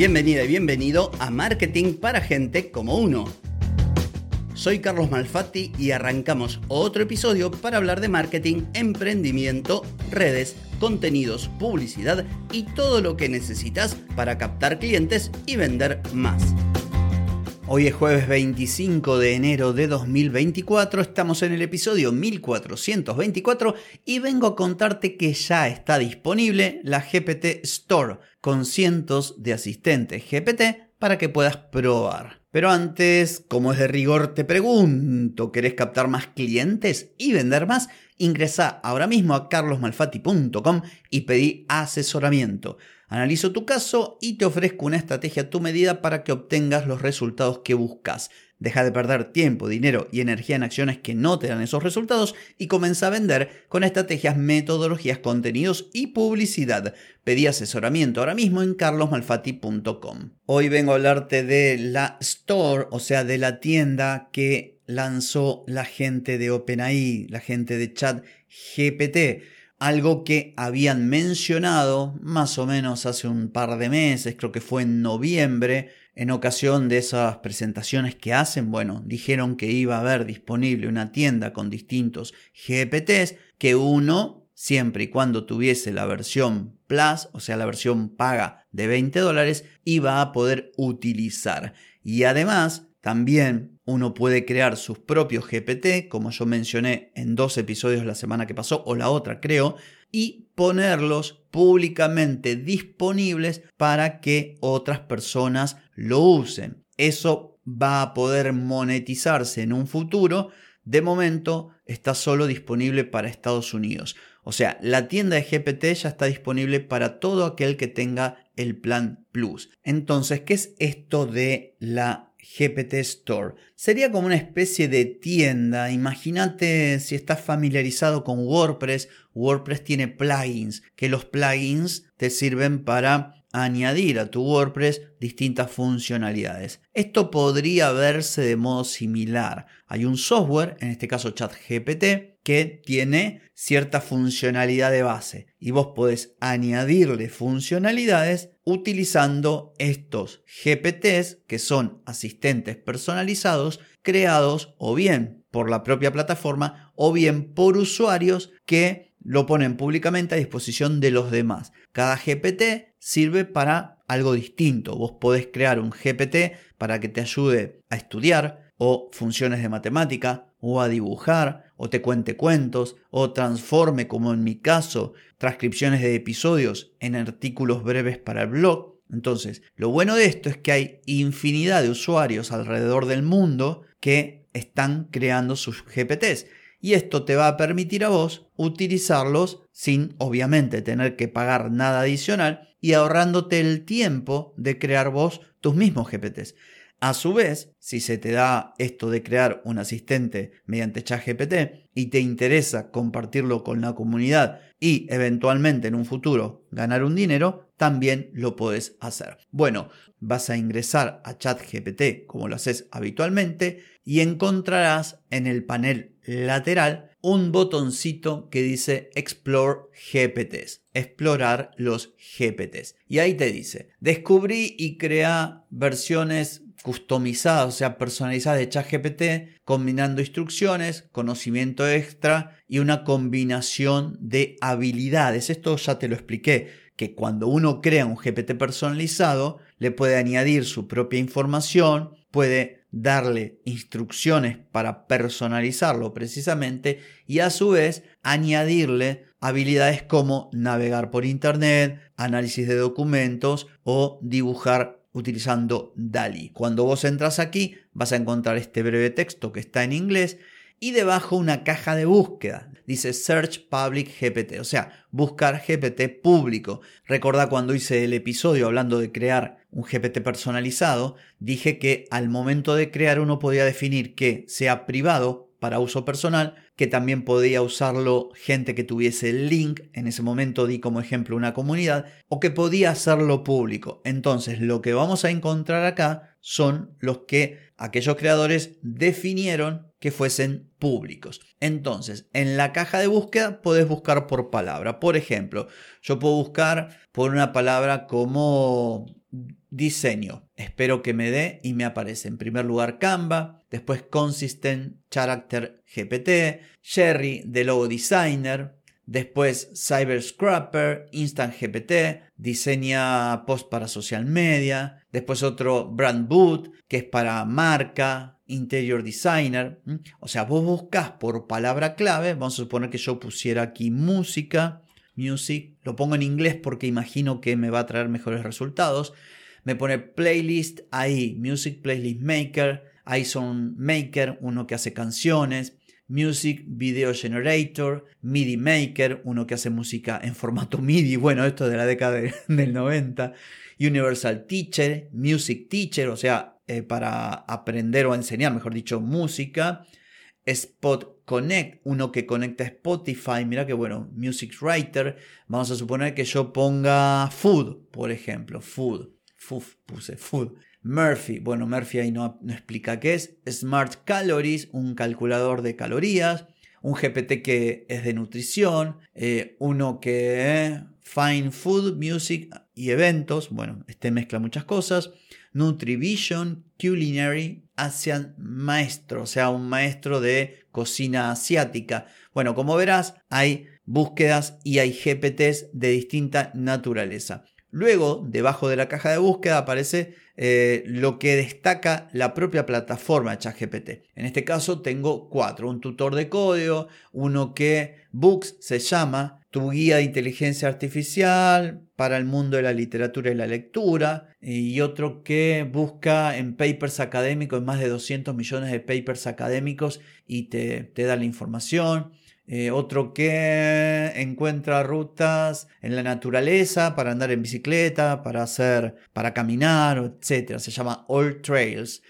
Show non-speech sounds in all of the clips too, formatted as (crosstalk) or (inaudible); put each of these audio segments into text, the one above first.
Bienvenida y bienvenido a Marketing para Gente como Uno. Soy Carlos Malfatti y arrancamos otro episodio para hablar de marketing, emprendimiento, redes, contenidos, publicidad y todo lo que necesitas para captar clientes y vender más. Hoy es jueves 25 de enero de 2024, estamos en el episodio 1424 y vengo a contarte que ya está disponible la GPT Store con cientos de asistentes GPT para que puedas probar. Pero antes, como es de rigor, te pregunto, ¿querés captar más clientes y vender más? Ingresa ahora mismo a carlosmalfati.com y pedí asesoramiento. Analizo tu caso y te ofrezco una estrategia a tu medida para que obtengas los resultados que buscas. Deja de perder tiempo, dinero y energía en acciones que no te dan esos resultados y comienza a vender con estrategias, metodologías, contenidos y publicidad. Pedí asesoramiento ahora mismo en carlosmalfati.com. Hoy vengo a hablarte de la store, o sea, de la tienda que lanzó la gente de OpenAI, la gente de Chat GPT algo que habían mencionado más o menos hace un par de meses, creo que fue en noviembre, en ocasión de esas presentaciones que hacen, bueno, dijeron que iba a haber disponible una tienda con distintos GPTs, que uno, siempre y cuando tuviese la versión Plus, o sea, la versión paga de 20 dólares, iba a poder utilizar. Y además, también uno puede crear sus propios GPT, como yo mencioné en dos episodios la semana que pasó o la otra creo, y ponerlos públicamente disponibles para que otras personas lo usen. Eso va a poder monetizarse en un futuro. De momento está solo disponible para Estados Unidos. O sea, la tienda de GPT ya está disponible para todo aquel que tenga el plan Plus. Entonces, ¿qué es esto de la GPT Store. Sería como una especie de tienda. Imagínate si estás familiarizado con WordPress. WordPress tiene plugins, que los plugins te sirven para añadir a tu WordPress distintas funcionalidades. Esto podría verse de modo similar. Hay un software, en este caso ChatGPT, que tiene cierta funcionalidad de base y vos podés añadirle funcionalidades utilizando estos GPTs que son asistentes personalizados creados o bien por la propia plataforma o bien por usuarios que lo ponen públicamente a disposición de los demás. Cada GPT sirve para algo distinto. Vos podés crear un GPT para que te ayude a estudiar o funciones de matemática o a dibujar o te cuente cuentos o transforme, como en mi caso, transcripciones de episodios en artículos breves para el blog. Entonces, lo bueno de esto es que hay infinidad de usuarios alrededor del mundo que están creando sus GPTs y esto te va a permitir a vos utilizarlos sin obviamente tener que pagar nada adicional y ahorrándote el tiempo de crear vos tus mismos GPTs. A su vez, si se te da esto de crear un asistente mediante ChatGPT y te interesa compartirlo con la comunidad y eventualmente en un futuro ganar un dinero, también lo puedes hacer. Bueno, vas a ingresar a ChatGPT como lo haces habitualmente y encontrarás en el panel lateral un botoncito que dice Explore GPTs, explorar los GPTs. Y ahí te dice, descubrí y crea versiones customizadas, o sea, personalizadas de ChatGPT, combinando instrucciones, conocimiento extra y una combinación de habilidades. Esto ya te lo expliqué, que cuando uno crea un GPT personalizado, le puede añadir su propia información, puede darle instrucciones para personalizarlo precisamente y a su vez añadirle habilidades como navegar por internet, análisis de documentos o dibujar utilizando DALI. Cuando vos entras aquí vas a encontrar este breve texto que está en inglés y debajo una caja de búsqueda. Dice Search Public GPT, o sea, buscar GPT público. Recuerda cuando hice el episodio hablando de crear un GPT personalizado, dije que al momento de crear uno podía definir que sea privado para uso personal, que también podía usarlo gente que tuviese el link, en ese momento di como ejemplo una comunidad, o que podía hacerlo público. Entonces lo que vamos a encontrar acá son los que aquellos creadores definieron que fuesen públicos. Entonces, en la caja de búsqueda puedes buscar por palabra. Por ejemplo, yo puedo buscar por una palabra como diseño. Espero que me dé y me aparece en primer lugar Canva, después Consistent Character GPT, Jerry de Logo Designer, después Cyber Scrapper, Instant GPT, diseña post para social media, después otro Brand Boot, que es para marca, Interior Designer. O sea, vos buscas por palabra clave, vamos a suponer que yo pusiera aquí música, music, lo pongo en inglés porque imagino que me va a traer mejores resultados. Me pone playlist ahí, Music Playlist Maker, iSong Maker, uno que hace canciones, Music Video Generator, MIDI Maker, uno que hace música en formato MIDI, bueno, esto de la década (laughs) del 90, Universal Teacher, Music Teacher, o sea, eh, para aprender o enseñar, mejor dicho, música, Spot Connect, uno que conecta Spotify, mira que bueno, Music Writer, vamos a suponer que yo ponga Food, por ejemplo, Food, Food, puse Food. Murphy, bueno, Murphy ahí no, no explica qué es. Smart Calories, un calculador de calorías. Un GPT que es de nutrición. Eh, uno que Fine Food, Music y eventos. Bueno, este mezcla muchas cosas. Nutrivision, Culinary, Asian Maestro, o sea, un maestro de cocina asiática. Bueno, como verás, hay búsquedas y hay GPTs de distinta naturaleza. Luego, debajo de la caja de búsqueda aparece eh, lo que destaca la propia plataforma ChatGPT. En este caso tengo cuatro, un tutor de código, uno que Books se llama, tu guía de inteligencia artificial para el mundo de la literatura y la lectura, y otro que busca en papers académicos, más de 200 millones de papers académicos y te, te da la información. Eh, otro que encuentra rutas en la naturaleza para andar en bicicleta, para hacer, para caminar, etc. Se llama All Trails.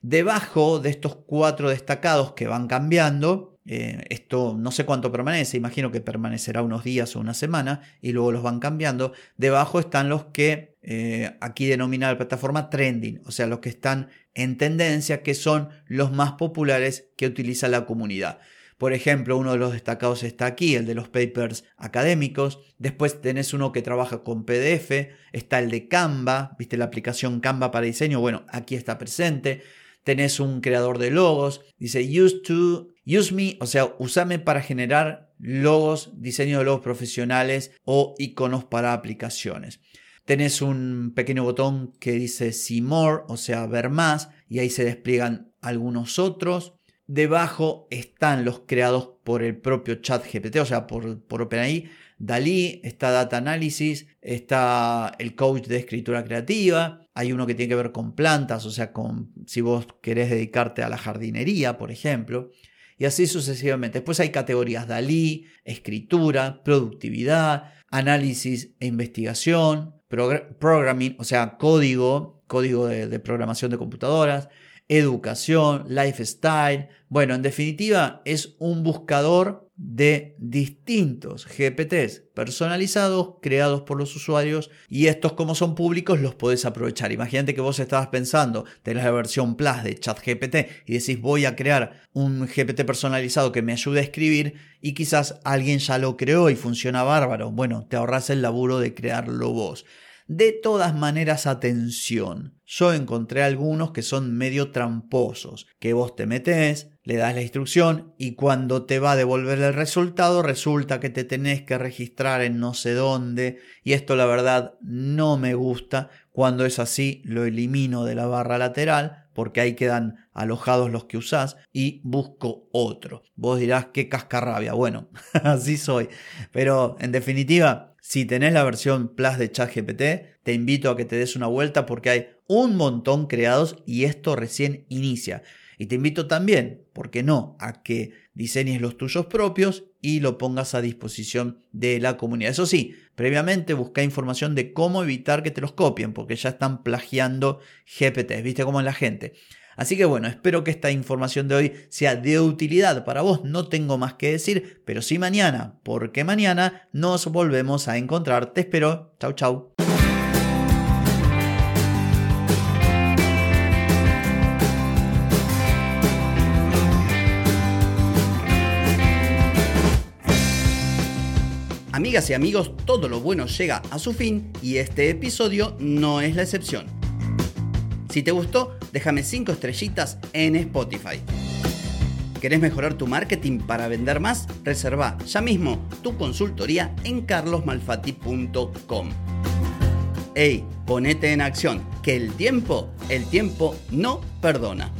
Debajo de estos cuatro destacados que van cambiando, eh, esto no sé cuánto permanece, imagino que permanecerá unos días o una semana y luego los van cambiando. Debajo están los que eh, aquí denomina la plataforma trending, o sea, los que están en tendencia, que son los más populares que utiliza la comunidad. Por ejemplo, uno de los destacados está aquí, el de los papers académicos. Después tenés uno que trabaja con PDF. Está el de Canva, viste la aplicación Canva para diseño. Bueno, aquí está presente. Tenés un creador de logos. Dice use to use me, o sea, usame para generar logos, diseño de logos profesionales o iconos para aplicaciones. Tenés un pequeño botón que dice see more, o sea, ver más, y ahí se despliegan algunos otros. Debajo están los creados por el propio chat GPT, o sea, por, por OpenAI. Dalí, está Data Analysis, está el coach de escritura creativa, hay uno que tiene que ver con plantas, o sea, con si vos querés dedicarte a la jardinería, por ejemplo, y así sucesivamente. Después hay categorías Dalí, escritura, productividad, análisis e investigación, programming, o sea, código, código de programación de computadoras, educación, lifestyle. Bueno, en definitiva, es un buscador de distintos GPTs personalizados creados por los usuarios y estos como son públicos los podés aprovechar. Imagínate que vos estabas pensando, de la versión Plus de ChatGPT y decís voy a crear un GPT personalizado que me ayude a escribir y quizás alguien ya lo creó y funciona bárbaro. Bueno, te ahorras el laburo de crearlo vos. De todas maneras, atención. Yo encontré algunos que son medio tramposos, que vos te metes, le das la instrucción y cuando te va a devolver el resultado resulta que te tenés que registrar en no sé dónde y esto la verdad no me gusta. Cuando es así lo elimino de la barra lateral porque ahí quedan alojados los que usás y busco otro. Vos dirás qué cascarrabia. Bueno, (laughs) así soy. Pero en definitiva, si tenés la versión Plus de ChatGPT, te invito a que te des una vuelta porque hay un montón creados y esto recién inicia. Y te invito también, ¿por qué no?, a que diseñes los tuyos propios y lo pongas a disposición de la comunidad. Eso sí, previamente busca información de cómo evitar que te los copien, porque ya están plagiando GPT. ¿Viste cómo es la gente? Así que bueno, espero que esta información de hoy sea de utilidad para vos. No tengo más que decir, pero sí mañana, porque mañana nos volvemos a encontrar. Te espero. Chau, chau. Amigas y amigos, todo lo bueno llega a su fin y este episodio no es la excepción. Si te gustó, déjame 5 estrellitas en Spotify. ¿Querés mejorar tu marketing para vender más? Reserva ya mismo tu consultoría en carlosmalfatti.com. ¡Ey! Ponete en acción, que el tiempo, el tiempo no perdona.